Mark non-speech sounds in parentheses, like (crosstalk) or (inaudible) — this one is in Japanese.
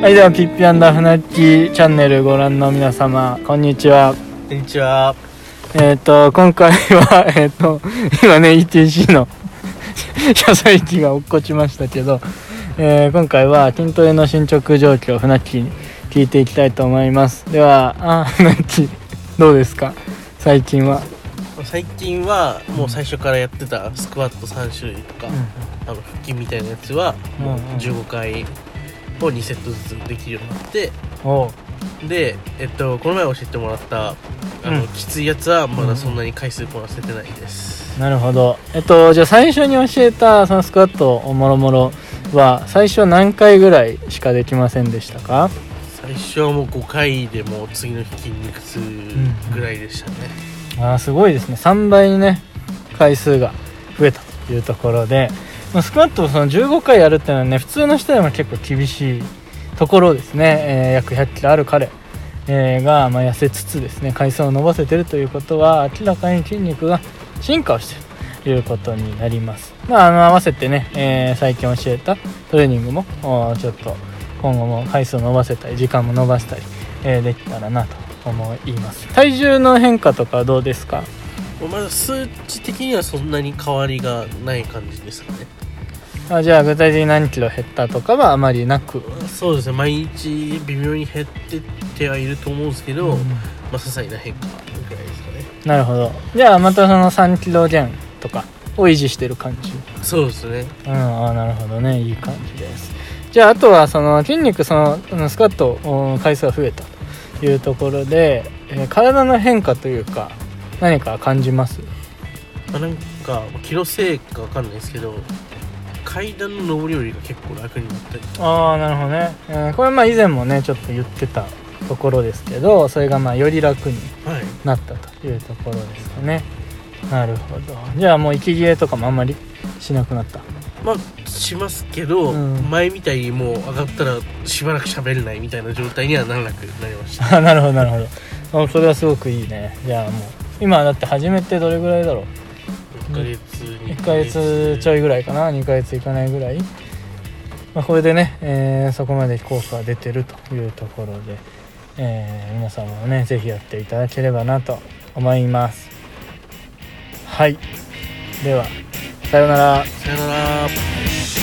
はいではピッピアンダーフナッキーチャンネルご覧の皆様こんにちは。こんにちは。えっ、と今回は (laughs) えっ、と今ね ETC の (laughs) 車載機が落っこちましたけど、えー今回は筋トレの進捗状況をフナッキーに聞いていきたいと思います。ではあフナッキーどうですか？最近は、最近はもう最初からやってたスクワット3種類とか、あの腹筋みたいなやつはもううんうん。15回を2セットずつできるようになっておう。で、えっと、この前教えてもらったあの、うん。きついやつはまだそんなに回数こなせてないです、なるほど。えっとじゃあ最初に教えたそのスクワットもろもろは最初何回ぐらいしかできませんでしたか？最初はもう5回でもう次の日筋肉痛ぐらいでしたね、あーすごいですね。3倍にね回数が増えたというところでまあスクワットをその15回やるっていうのはね普通の人でも結構厳しいところですね、えー約1 0 0キロある彼、えーが、まあ、痩せつつですね回数を伸ばせてるということは明らかに筋肉が進化をしてるということになります。まああの合わせてね、えー最近教えたトレーニングもちょっと今後も回数を伸ばせたり時間も伸ばしたり、えできたらなと思います。体重の変化とかどうですか？まだ数値的にはそんなに変わりがない感じですかね。あじゃあ具体的に何キロ減ったとかはあまりなく、そうですね毎日微妙に減ってってはいると思うんですけど、うん。まあ些細な変化ぐらいですかね。なるほど。じゃあまたその3キロ減とかを維持してる感じ。そうですね。うんあなるほどね。いい感じです。じゃああとはその筋肉そのスクワットお回数が増えたというところで、えー体の変化というか何か感じます？まあ、なんか気のせいかわかんないですけど階段の上り下りが結構楽になったりああなるほどね、えーこれまあ以前もねちょっと言ってたところですけどそれがまあより楽にはい。なったというところですかね。なるほど。じゃあもう息切れとかもあんまりしなくなった？まあしますけど、うん。前みたいにもう上がったらしばらく喋れないみたいな状態にはならなくなりました。(laughs) あなるほどなるほど。あそれはすごくいいね。じゃあもう今だって始めてどれぐらいだろう？1ヶ月に1ヶ月。ちょいぐらいかな？2ヶ月いかないぐらい、まあ、これでね、えーそこまで効果が出てるというところで、えー皆様もね是非やっていただければなと思います。はい。ではさようなら。さよなら